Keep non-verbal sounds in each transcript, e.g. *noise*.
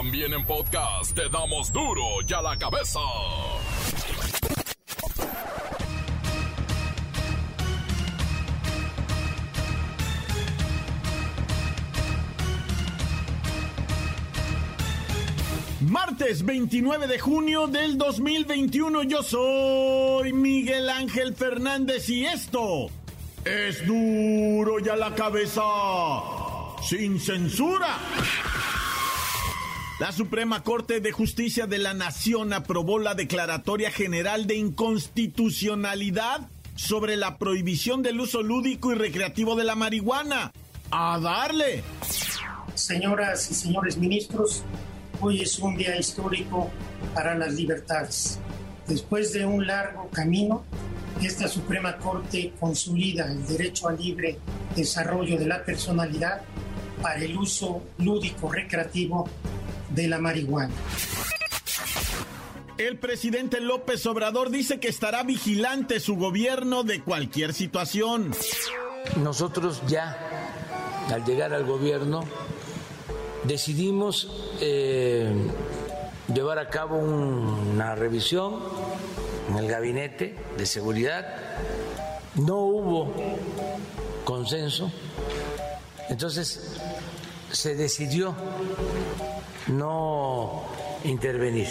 También en podcast te damos duro y a la cabeza. Martes 29 de junio del 2021 yo soy Miguel Ángel Fernández y esto es duro y a la cabeza sin censura. La Suprema Corte de Justicia de la Nación aprobó la Declaratoria General de Inconstitucionalidad sobre la prohibición del uso lúdico y recreativo de la marihuana. ¡A darle! Señoras y señores ministros, hoy es un día histórico para las libertades. Después de un largo camino, esta Suprema Corte consolida el derecho al libre desarrollo de la personalidad para el uso lúdico recreativo de la marihuana. El presidente López Obrador dice que estará vigilante su gobierno de cualquier situación. Nosotros ya, al llegar al gobierno, decidimos eh, llevar a cabo una revisión en el gabinete de seguridad. No hubo consenso, entonces se decidió no intervenir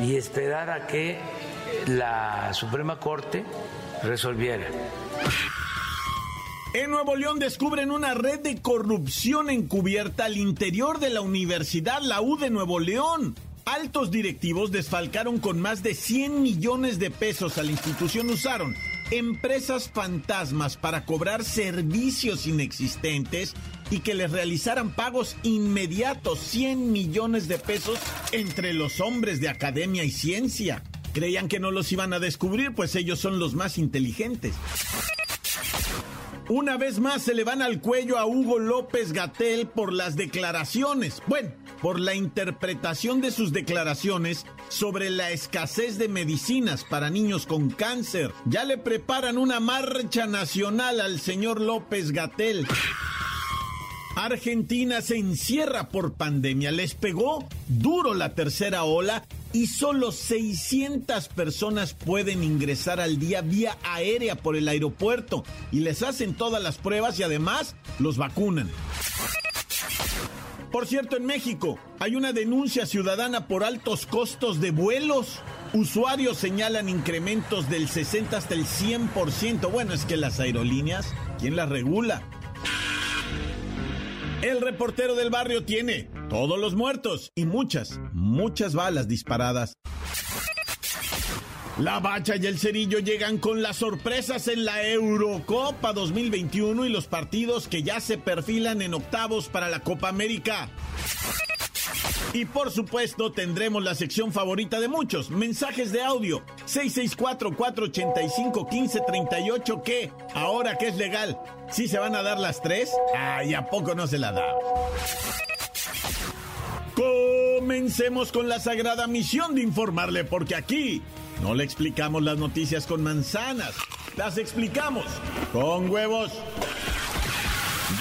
y esperar a que la Suprema Corte resolviera. En Nuevo León descubren una red de corrupción encubierta al interior de la Universidad La U de Nuevo León. Altos directivos desfalcaron con más de 100 millones de pesos a la institución. Usaron empresas fantasmas para cobrar servicios inexistentes y que les realizaran pagos inmediatos, 100 millones de pesos entre los hombres de academia y ciencia. Creían que no los iban a descubrir, pues ellos son los más inteligentes. Una vez más se le van al cuello a Hugo López Gatel por las declaraciones. Bueno, por la interpretación de sus declaraciones sobre la escasez de medicinas para niños con cáncer. Ya le preparan una marcha nacional al señor López Gatel. Argentina se encierra por pandemia. Les pegó duro la tercera ola y solo 600 personas pueden ingresar al día vía aérea por el aeropuerto y les hacen todas las pruebas y además los vacunan. Por cierto, en México hay una denuncia ciudadana por altos costos de vuelos. Usuarios señalan incrementos del 60 hasta el 100%. Bueno, es que las aerolíneas, ¿quién las regula? El reportero del barrio tiene todos los muertos y muchas, muchas balas disparadas. La Bacha y el Cerillo llegan con las sorpresas en la Eurocopa 2021 y los partidos que ya se perfilan en octavos para la Copa América. Y por supuesto tendremos la sección favorita de muchos, mensajes de audio, 664-485-1538, que ahora que es legal, ¿sí se van a dar las tres? Ay, ¿a poco no se la da? Comencemos con la sagrada misión de informarle, porque aquí no le explicamos las noticias con manzanas, las explicamos con huevos.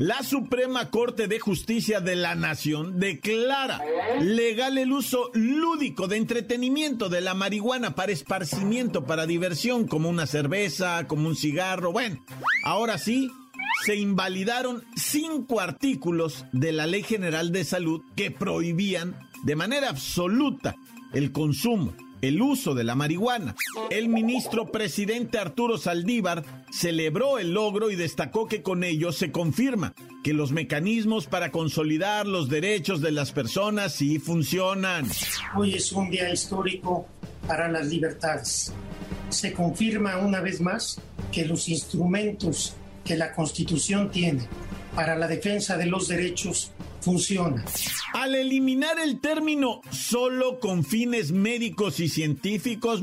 La Suprema Corte de Justicia de la Nación declara legal el uso lúdico de entretenimiento de la marihuana para esparcimiento, para diversión, como una cerveza, como un cigarro. Bueno, ahora sí, se invalidaron cinco artículos de la Ley General de Salud que prohibían de manera absoluta el consumo el uso de la marihuana. El ministro presidente Arturo Saldívar celebró el logro y destacó que con ello se confirma que los mecanismos para consolidar los derechos de las personas sí funcionan. Hoy es un día histórico para las libertades. Se confirma una vez más que los instrumentos que la Constitución tiene para la defensa de los derechos funciona. Al eliminar el término solo con fines médicos y científicos,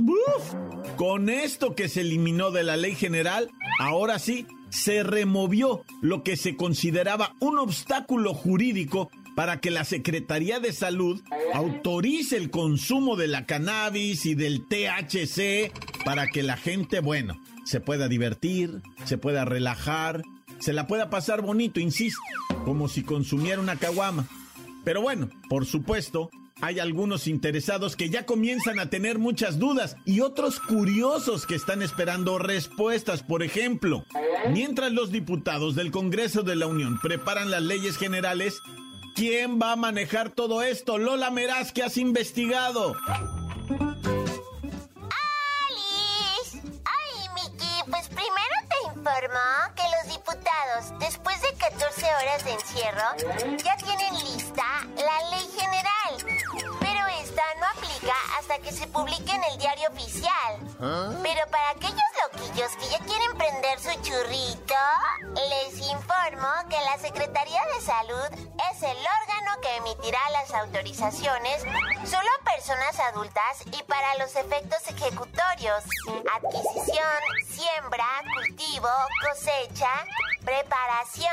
con esto que se eliminó de la ley general, ahora sí se removió lo que se consideraba un obstáculo jurídico para que la Secretaría de Salud autorice el consumo de la cannabis y del THC para que la gente, bueno, se pueda divertir, se pueda relajar, se la pueda pasar bonito, insisto, como si consumiera una caguama. Pero bueno, por supuesto, hay algunos interesados que ya comienzan a tener muchas dudas y otros curiosos que están esperando respuestas. Por ejemplo, mientras los diputados del Congreso de la Unión preparan las leyes generales, ¿quién va a manejar todo esto? Lola Meraz, que has investigado. que después de 14 horas de encierro, ya tienen lista la ley general. Pero esta no aplica hasta que se publique en el diario oficial. ¿Ah? Pero para aquellos loquillos que ya quieren prender su churrito, les informo que la Secretaría de Salud es el órgano que emitirá las autorizaciones solo a personas adultas y para los efectos ejecutorios, adquisición, siembra, cultivo, cosecha, preparación,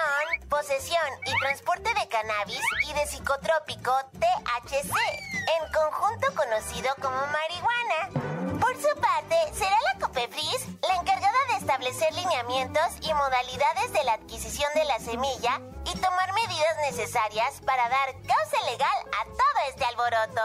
posesión y transporte de cannabis y de psicotrópico THC, en conjunto conocido como marihuana. Por su parte, será la COPEFRIS la encargada de establecer lineamientos y modalidades de la adquisición de la semilla y tomar medidas necesarias para dar causa legal a todo este alboroto.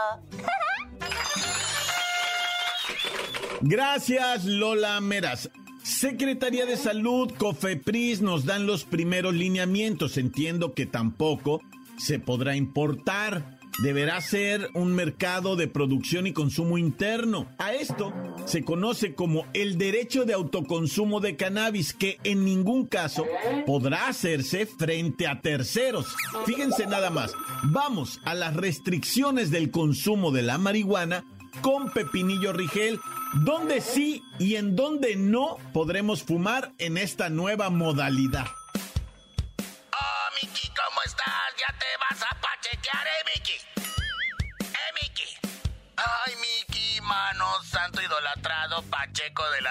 Gracias, Lola Meras. Secretaría de Salud, COFEPRIS nos dan los primeros lineamientos. Entiendo que tampoco se podrá importar. Deberá ser un mercado de producción y consumo interno. A esto se conoce como el derecho de autoconsumo de cannabis, que en ningún caso podrá hacerse frente a terceros. Fíjense nada más. Vamos a las restricciones del consumo de la marihuana con Pepinillo Rigel, ¿Dónde sí y en dónde no podremos fumar en esta nueva modalidad? Oh, Miki, ¿cómo estás? ¿Ya te vas a pachequear? Eh,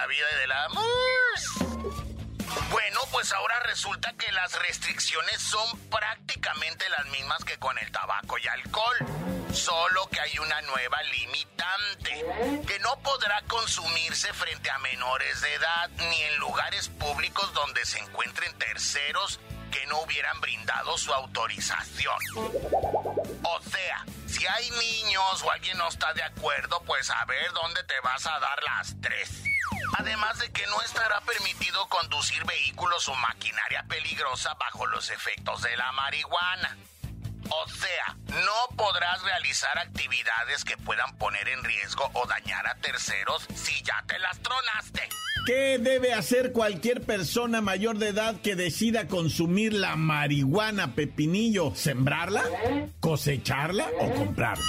vida y de la... Bueno, pues ahora resulta que las restricciones son prácticamente las mismas que con el tabaco y alcohol, solo que hay una nueva limitante, que no podrá consumirse frente a menores de edad ni en lugares públicos donde se encuentren terceros que no hubieran brindado su autorización. O sea, si hay niños o alguien no está de acuerdo, pues a ver dónde te vas a dar las tres. Además de que no estará permitido conducir vehículos o maquinaria peligrosa bajo los efectos de la marihuana. O sea, no podrás realizar actividades que puedan poner en riesgo o dañar a terceros si ya te las tronaste. ¿Qué debe hacer cualquier persona mayor de edad que decida consumir la marihuana pepinillo? ¿Sembrarla? ¿Cosecharla o comprarla?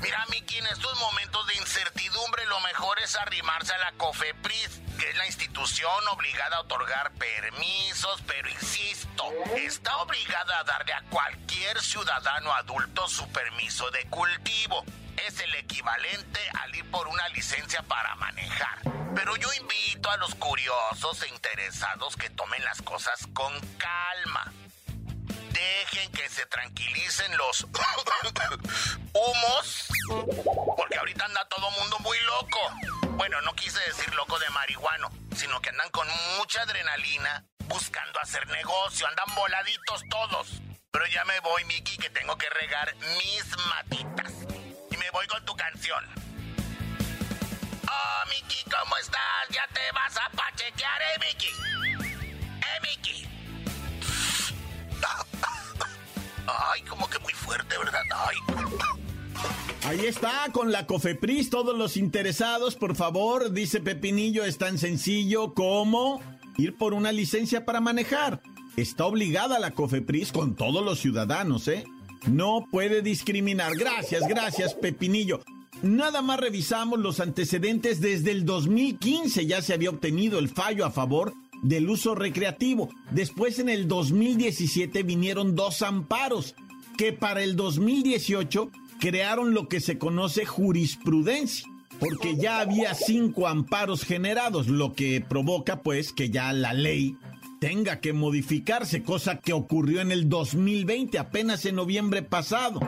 Mira, Miki, en estos momentos de incertidumbre lo mejor es arrimarse a la COFEPRIS, que es la institución obligada a otorgar permisos, pero insisto, está obligada a darle a cualquier ciudadano adulto su permiso de cultivo. Es el equivalente al ir por una licencia para manejar. Pero yo invito a los curiosos e interesados que tomen las cosas con calma dejen que se tranquilicen los *coughs* humos, porque ahorita anda todo mundo muy loco. Bueno, no quise decir loco de marihuano, sino que andan con mucha adrenalina buscando hacer negocio, andan voladitos todos. Pero ya me voy, Miki, que tengo que regar mis matitas. Y me voy con tu canción. Oh, Miki, ¿cómo estás? ¿Ya te vas a pachequear, eh, Miki? Ay, como que muy fuerte, ¿verdad? Ay. Ahí está, con la COFEPRIS, todos los interesados, por favor, dice Pepinillo, es tan sencillo como ir por una licencia para manejar. Está obligada la COFEPRIS con todos los ciudadanos, ¿eh? No puede discriminar. Gracias, gracias, Pepinillo. Nada más revisamos los antecedentes desde el 2015, ya se había obtenido el fallo a favor del uso recreativo. Después en el 2017 vinieron dos amparos. que para el 2018 crearon lo que se conoce jurisprudencia, porque ya había cinco amparos generados, lo que provoca pues que ya la ley tenga que modificarse, cosa que ocurrió en el 2020, apenas en noviembre pasado.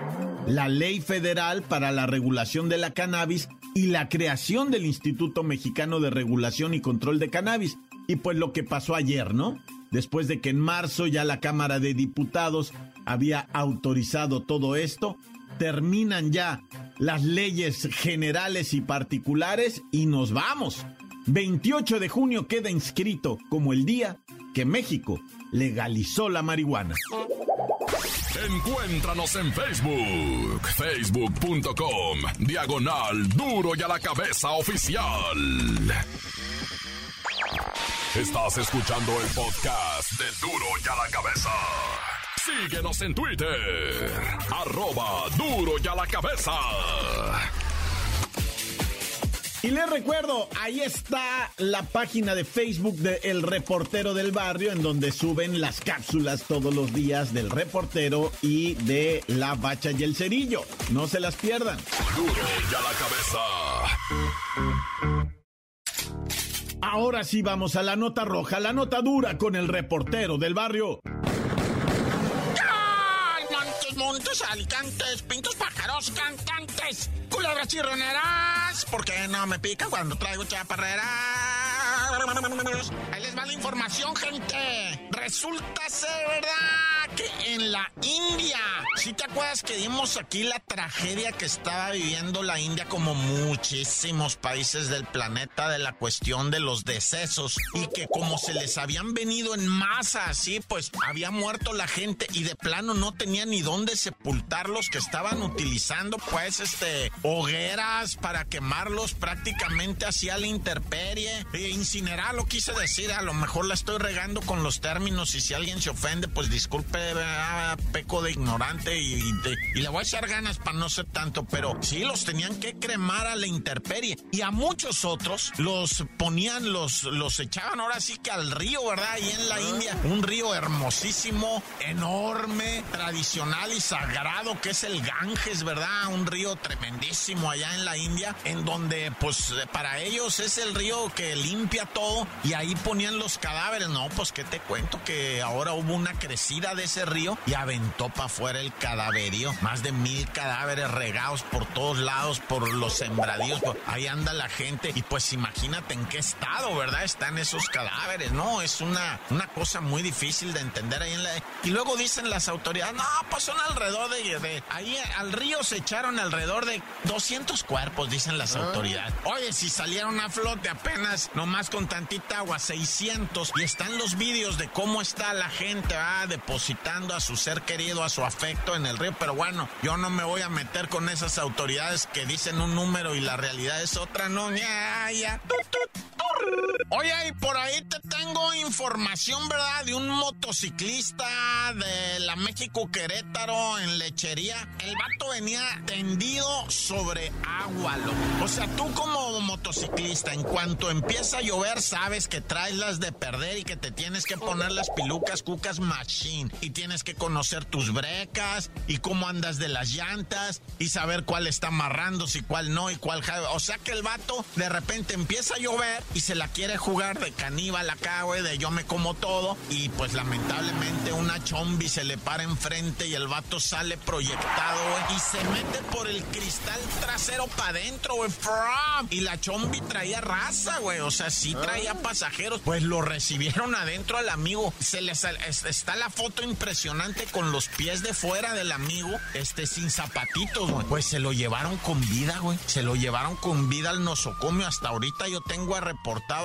La ley federal para la regulación de la cannabis y la creación del Instituto Mexicano de Regulación y Control de Cannabis. Y pues lo que pasó ayer, ¿no? Después de que en marzo ya la Cámara de Diputados había autorizado todo esto, terminan ya las leyes generales y particulares y nos vamos. 28 de junio queda inscrito como el día que México legalizó la marihuana. Encuéntranos en Facebook, facebook.com, diagonal duro y a la cabeza oficial. Estás escuchando el podcast de duro y a la cabeza. Síguenos en Twitter, arroba duro y a la cabeza. Y les recuerdo, ahí está la página de Facebook de El Reportero del Barrio, en donde suben las cápsulas todos los días del reportero y de la bacha y el cerillo. No se las pierdan. Duro y a la cabeza. Ahora sí vamos a la nota roja, la nota dura con el reportero del barrio. Montes, montes, alicantes, pintos, pájaros, cantantes, culebras chirroneras. ¿Por qué no me pica cuando traigo chaparreras? Ahí les va la información, gente. Resulta ser verdad que en la India, si te acuerdas que vimos aquí la tragedia que estaba viviendo la India como muchísimos países del planeta de la cuestión de los decesos y que como se les habían venido en masa así, pues había muerto la gente y de plano no tenía ni dónde sepultarlos que estaban utilizando pues este hogueras para quemarlos prácticamente hacia la intemperie. E incinerar lo quise decir, a lo mejor la estoy regando con los términos y si alguien se ofende pues disculpe, ah, peco de ignorante y, y, de- y le voy a echar ganas para no ser tanto, pero sí los tenían que cremar a la intemperie y a muchos otros los ponían, los, los echaban ahora sí que al río, ¿verdad? Ahí en la India, un río hermosísimo, enorme, tradicional y sagrado que es el Ganges, ¿verdad? Un río tremendísimo allá en la India, en donde pues para ellos es el río que limpia todo y ahí ponían los cadáveres. No, pues qué te cuento que ahora hubo una crecida de ese río y aventó para afuera el cadaverío. Más de mil cadáveres regados por todos lados, por los sembradíos. por- ahí anda la gente y pues imagínate en qué estado, ¿verdad? Están esos cadáveres, ¿no? Es una, una cosa muy difícil de entender ahí en la... Y luego dicen las autoridades, no, pues son alrededor de... de- ahí al río se echaron alrededor de 200 cuerpos, dicen las autoridades. Oye, si salieron a flote apenas, nomás con tantita agua, 600. Y están los vídeos de cómo está la gente, va depositando a su ser querido, a su afecto en el río. Pero bueno, yo no me voy a meter con esas autoridades que dicen un número y la realidad es otra, no, ya, ya. Tut, tut. Oye, y por ahí te tengo información, ¿verdad? De un motociclista de la México Querétaro en lechería. El vato venía tendido sobre agua, loco. O sea, tú como motociclista, en cuanto empieza a llover, sabes que traes las de perder y que te tienes que poner las pilucas cucas machine. Y tienes que conocer tus brecas y cómo andas de las llantas y saber cuál está amarrándose y cuál no y cuál... O sea que el vato de repente empieza a llover y se la quiere jugar de caníbal acá, güey, de yo me como todo. Y pues lamentablemente una chombi se le para enfrente y el vato sale proyectado, güey, y se mete por el cristal trasero para adentro, güey. Y la chombi traía raza, güey. O sea, sí traía pasajeros. Pues lo recibieron adentro al amigo. Se les es- está la foto impresionante con los pies de fuera del amigo, este sin zapatitos, güey. Pues se lo llevaron con vida, güey. Se lo llevaron con vida al nosocomio. Hasta ahorita yo tengo a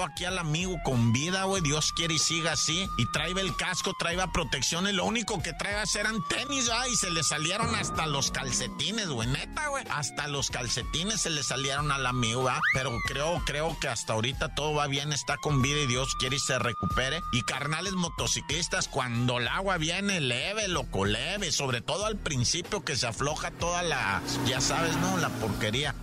aquí al amigo con vida, güey. Dios quiere y siga así. Y traía el casco, traía protección. Y lo único que traía eran tenis, ¿verdad? Y se le salieron hasta los calcetines, güey. Neta, güey. Hasta los calcetines se le salieron al amigo, ¿verdad? Pero creo, creo que hasta ahorita todo va bien, está con vida y Dios quiere y se recupere. Y carnales motociclistas, cuando el agua viene, leve, loco, leve. Sobre todo al principio que se afloja toda la, ya sabes, ¿no? La porquería.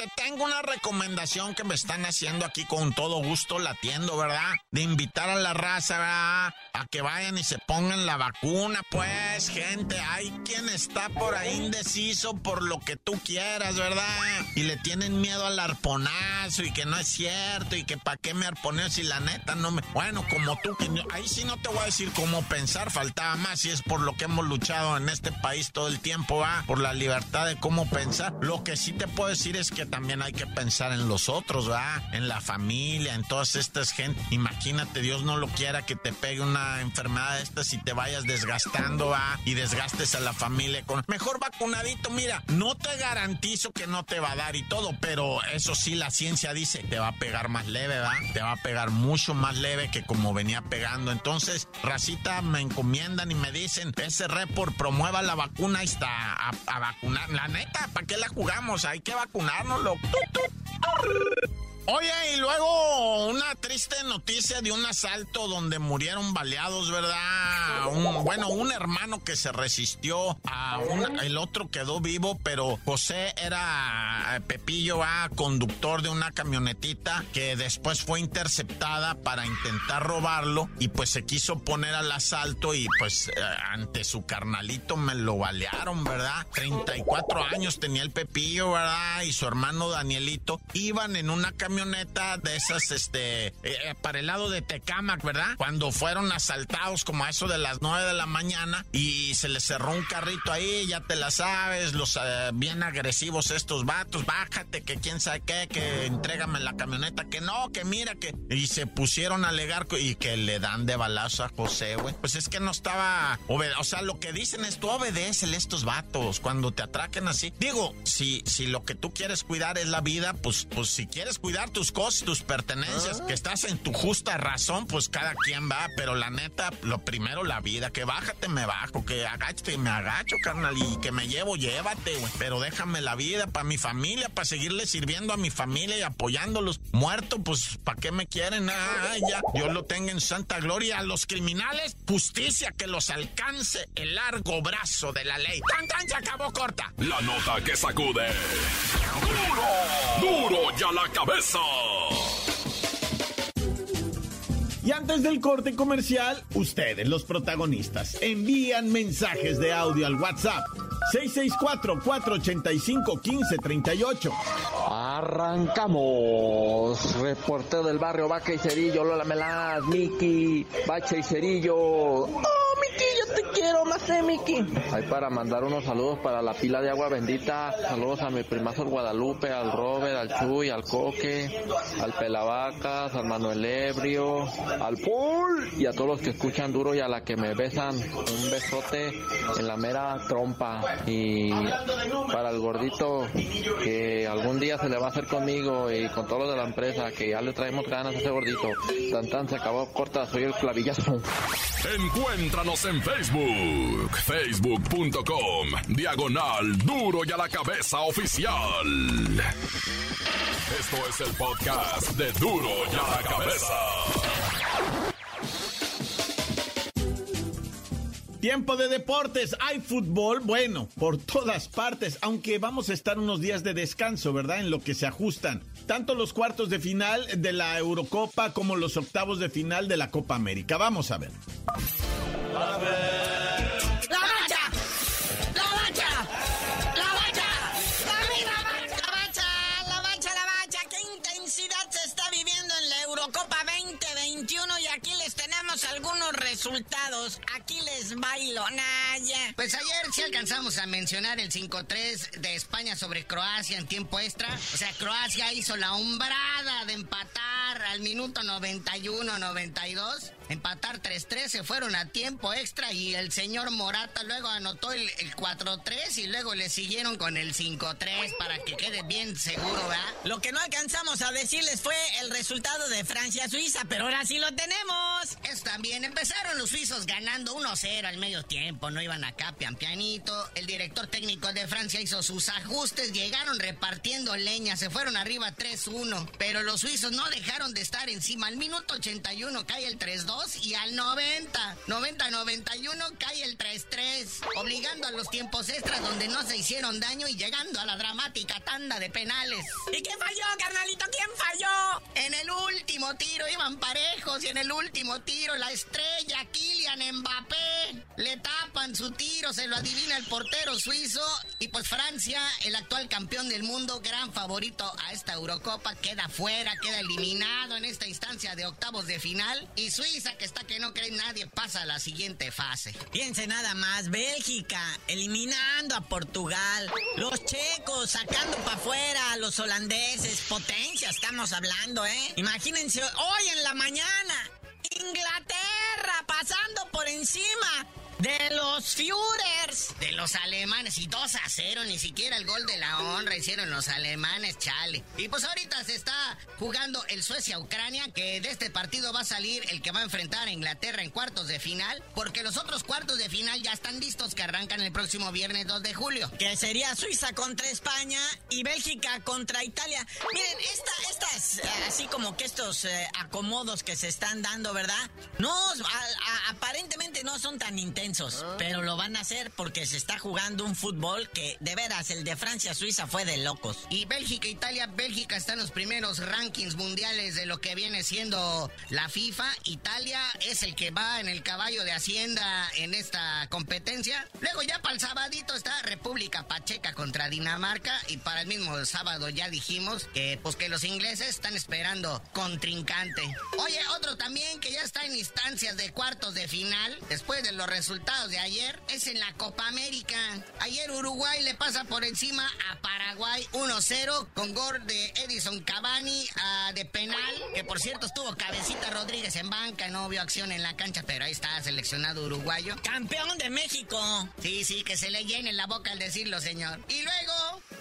Te tengo una recomendación que me están haciendo aquí con todo gusto latiendo, ¿verdad? De invitar a la raza, ¿verdad? a que vayan y se pongan la vacuna, pues, gente. Hay quien está por ahí indeciso por lo que tú quieras, ¿verdad? Y le tienen miedo al arponazo y que no es cierto y que para qué me arponeo si la neta no me... Bueno, como tú, ahí sí no te voy a decir cómo pensar, faltaba más y es por lo que hemos luchado en este país todo el tiempo, va, por la libertad de cómo pensar. Lo que sí te puedo decir es que también hay que pensar en los otros, va, en la familia, en todas estas gente. Imagínate, Dios no lo quiera que te pegue una enfermedad de estas y te vayas desgastando, va, y desgastes a la familia con... Mejor vacunadito, mira, no te garantizo que no te va a dar y todo, pero eso sí, la ciencia dice, te va a pegar más leve, va, te va a pegar mucho más leve que como venía pegando. Entonces, racita, me encomiendan y me dicen, ese report promueva la vacuna y está a, vacunar. La neta, ¿para qué la jugamos? Hay que vacunarnos, loco. Oye, y luego una triste noticia de un asalto donde murieron baleados, ¿verdad? Un, bueno, un hermano que se resistió a un, el otro quedó vivo, pero José era eh, Pepillo, a conductor de una camionetita que después fue interceptada para intentar robarlo y pues se quiso poner al asalto y pues eh, ante su carnalito me lo balearon, ¿verdad? 34 años tenía el Pepillo, ¿verdad? Y su hermano Danielito iban en una camioneta camioneta de esas, este, eh, para el lado de Tecamac, ¿verdad? Cuando fueron asaltados como a eso de las 9 de la mañana y se les cerró un carrito ahí, ya te la sabes, los eh, bien agresivos estos vatos, bájate, que quién sabe qué, que entrégame la camioneta, que no, que mira, que... Y se pusieron a alegar y que le dan de balazo a José, güey. Pues es que no estaba... O sea, lo que dicen es tú obedécele estos vatos cuando te atraquen así. Digo, si, si lo que tú quieres cuidar es la vida, pues, pues si quieres cuidar tus cosas, tus pertenencias, ah. que estás en tu justa razón, pues cada quien va, pero la neta, lo primero la vida, que bájate, me bajo, que agáchate, me agacho, carnal, y que me llevo, llévate, güey, pero déjame la vida para mi familia, para seguirle sirviendo a mi familia y apoyándolos. Muerto, pues, ¿para qué me quieren? Ah, ya, Dios lo tenga en santa gloria. A los criminales, justicia, que los alcance el largo brazo de la ley. ¡Tan, tan! Se acabó corta. La nota que sacude. ¡Duro! ¡Duro ya la cabeza! Y antes del corte comercial, ustedes, los protagonistas, envían mensajes de audio al WhatsApp 664-485-1538. Arrancamos. Reportero del barrio Vaca y Cerillo, Lola Melaz, Miki, Bacha y Cerillo. ¡Oh, te eh, Miki! Hay para mandar unos saludos para la pila de agua bendita. Saludos a mi primazo Guadalupe, al Robert, al Chuy, al Coque, al Pelavacas, al Manuel Ebrio, al Paul y a todos los que escuchan duro y a la que me besan. Un besote en la mera trompa. Y para el gordito que algún día se le va a hacer conmigo y con todos los de la empresa que ya le traemos ganas a ese gordito. Tan tan se acabó corta, soy el clavillazo. Encuéntranos en Facebook, facebook.com, diagonal duro y a la cabeza oficial. Esto es el podcast de duro y a la cabeza. Tiempo de deportes, hay fútbol, bueno, por todas partes, aunque vamos a estar unos días de descanso, ¿verdad? En lo que se ajustan tanto los cuartos de final de la Eurocopa como los octavos de final de la Copa América. Vamos a ver. A ver. Resultados. Aquí les bailo, Naya. Pues ayer sí alcanzamos a mencionar el 5-3 de España sobre Croacia en tiempo extra. O sea, Croacia hizo la hombrada de empatar al minuto 91-92 empatar 3-3, se fueron a tiempo extra y el señor Morata luego anotó el, 4-3 y luego le siguieron con el 5-3 para que quede bien seguro, ¿verdad? Lo que no alcanzamos a decirles fue el resultado de Francia-Suiza, pero ahora sí lo tenemos. Es también, empezaron los suizos ganando 1-0 al medio tiempo, no iban acá pian pianito. El director técnico de Francia hizo sus ajustes, llegaron repartiendo leña, se fueron arriba 3-1, pero los suizos no dejaron de estar encima. Al minuto 81 cae el 3-2 2 y al 90. 90-91 cae el 3-3, obligando a los tiempos extras donde no se hicieron daño y llegando a la dramática tanda de penales. ¿Y quién falló, carnalito? ¿Quién falló? En el último tiro iban parejos y en el último tiro la estrella Kylian Mbappé. Le tapan su tiro, se lo adivina el portero suizo. Y pues Francia, el actual campeón del mundo, gran favorito a esta Eurocopa, queda fuera, queda eliminado en esta instancia de octavos de final. Y Suiza que está que no cree nadie pasa a la siguiente fase. Piense nada más, Bélgica eliminando a Portugal, los checos sacando para afuera a los holandeses, potencia estamos hablando, ¿eh? Imagínense hoy en la mañana, Inglaterra pasando por encima de los Führers. De los alemanes. Y 2 a 0. Ni siquiera el gol de la honra hicieron los alemanes, chale. Y pues ahorita se está jugando el Suecia-Ucrania. Que de este partido va a salir el que va a enfrentar a Inglaterra en cuartos de final. Porque los otros cuartos de final ya están listos. Que arrancan el próximo viernes 2 de julio. Que sería Suiza contra España y Bélgica contra Italia. Miren, esta, estas, eh, así como que estos eh, acomodos que se están dando, ¿verdad? No, aparentemente no son tan intensos. Pero lo van a hacer porque se está jugando un fútbol que, de veras, el de Francia-Suiza fue de locos. Y Bélgica, Italia, Bélgica está en los primeros rankings mundiales de lo que viene siendo la FIFA. Italia es el que va en el caballo de Hacienda en esta competencia. Luego ya para el sabadito está República Pacheca contra Dinamarca. Y para el mismo sábado ya dijimos que pues que los ingleses están esperando contrincante. Oye, otro también que ya está en instancias de cuartos de final, después de los resultados de ayer, es en la Copa América. Ayer Uruguay le pasa por encima a Paraguay 1-0 con gol de Edison Cavani ah, de penal, que por cierto estuvo Cabecita Rodríguez en banca, no vio acción en la cancha, pero ahí está seleccionado uruguayo. ¡Campeón de México! Sí, sí, que se le llene la boca al decirlo, señor. Y luego,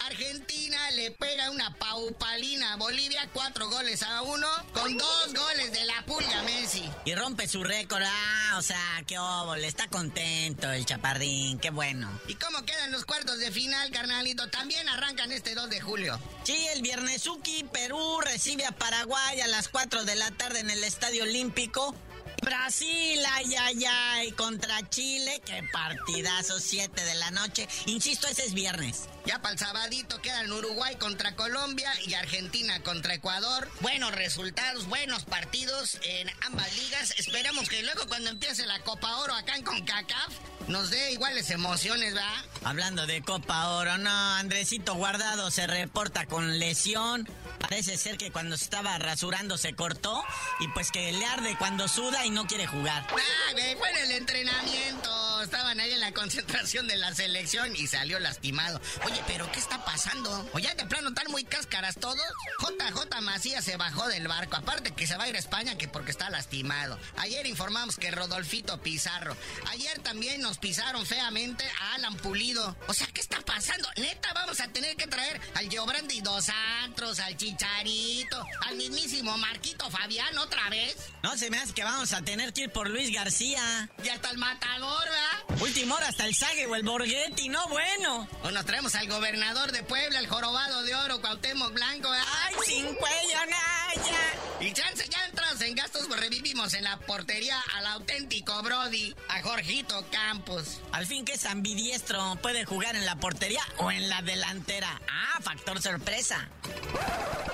Argentina le pega una paupalina a Bolivia, cuatro goles a uno, con dos goles de la pulga Messi. Y rompe su récord, ah, o sea, qué óvole, está contento el chaparrín, qué bueno. ¿Y cómo quedan los cuartos de final, carnalito? También arrancan este 2 de julio. Sí, el viernesuki, Perú recibe a Paraguay a las 4 de la tarde en el Estadio Olímpico. Brasil, ay, ay, ay, contra Chile, qué partidazo, 7 de la noche. Insisto, ese es viernes. Ya para el sabadito quedan Uruguay contra Colombia y Argentina contra Ecuador. Buenos resultados, buenos partidos en ambas ligas. Esperamos que luego cuando empiece la Copa Oro acá en CONCACAF nos dé iguales emociones, ¿va? Hablando de Copa Oro, no, Andresito Guardado se reporta con lesión. Parece ser que cuando se estaba rasurando se cortó y pues que le arde cuando suda y no quiere jugar. Ah, güey, fue en el entrenamiento. Estaban ahí en la concentración de la selección y salió lastimado. Oye, pero ¿qué está pasando? ¿O ya de plano están muy cáscaras todos? JJ Macías se bajó del barco. Aparte que se va a ir a España que porque está lastimado. Ayer informamos que Rodolfito Pizarro. Ayer también nos pisaron feamente a Alan Pulido. O sea, ¿qué está pasando? Neta, vamos a tener que traer al Giobrandi Dos Antros, al Chicharito, al mismísimo Marquito Fabián otra vez. No se me hace que vamos a tener que ir por Luis García. Y hasta el matador, ¿verdad? Última hora hasta el Sague o el Borghetti, no bueno. O nos traemos al gobernador de Puebla, el jorobado de oro, Cuauhtémoc Blanco, ¿verdad? ¡Ay, sin cuello, Naya! Y chance, ya entras en gastos, pues revivimos en la portería al auténtico Brody, a Jorgito Campos. Al fin que es ambidiestro, puede jugar en la portería o en la delantera. Ah, factor sorpresa.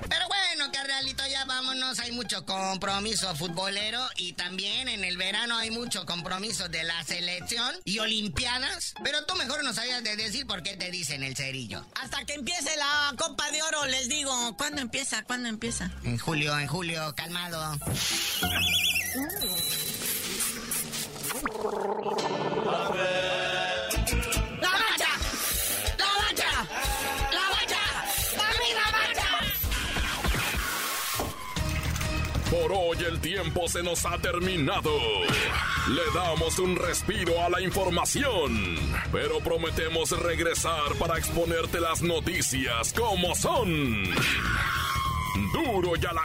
Pero bueno, carnalito, ya vámonos. Hay mucho compromiso futbolero y también en el verano hay mucho compromiso de la selección y olimpiadas. Pero tú mejor no sabías de decir por qué te dicen el cerillo. Hasta que empiece la Copa de Oro, les digo. ¿Cuándo empieza? ¿Cuándo empieza? En julio, en julio, calmado. ¡La mancha! ¡La mancha! ¡La mancha! ¡La mancha! Por hoy el tiempo se nos ha terminado. Le damos un respiro a la información, pero prometemos regresar para exponerte las noticias como son. Duro y a la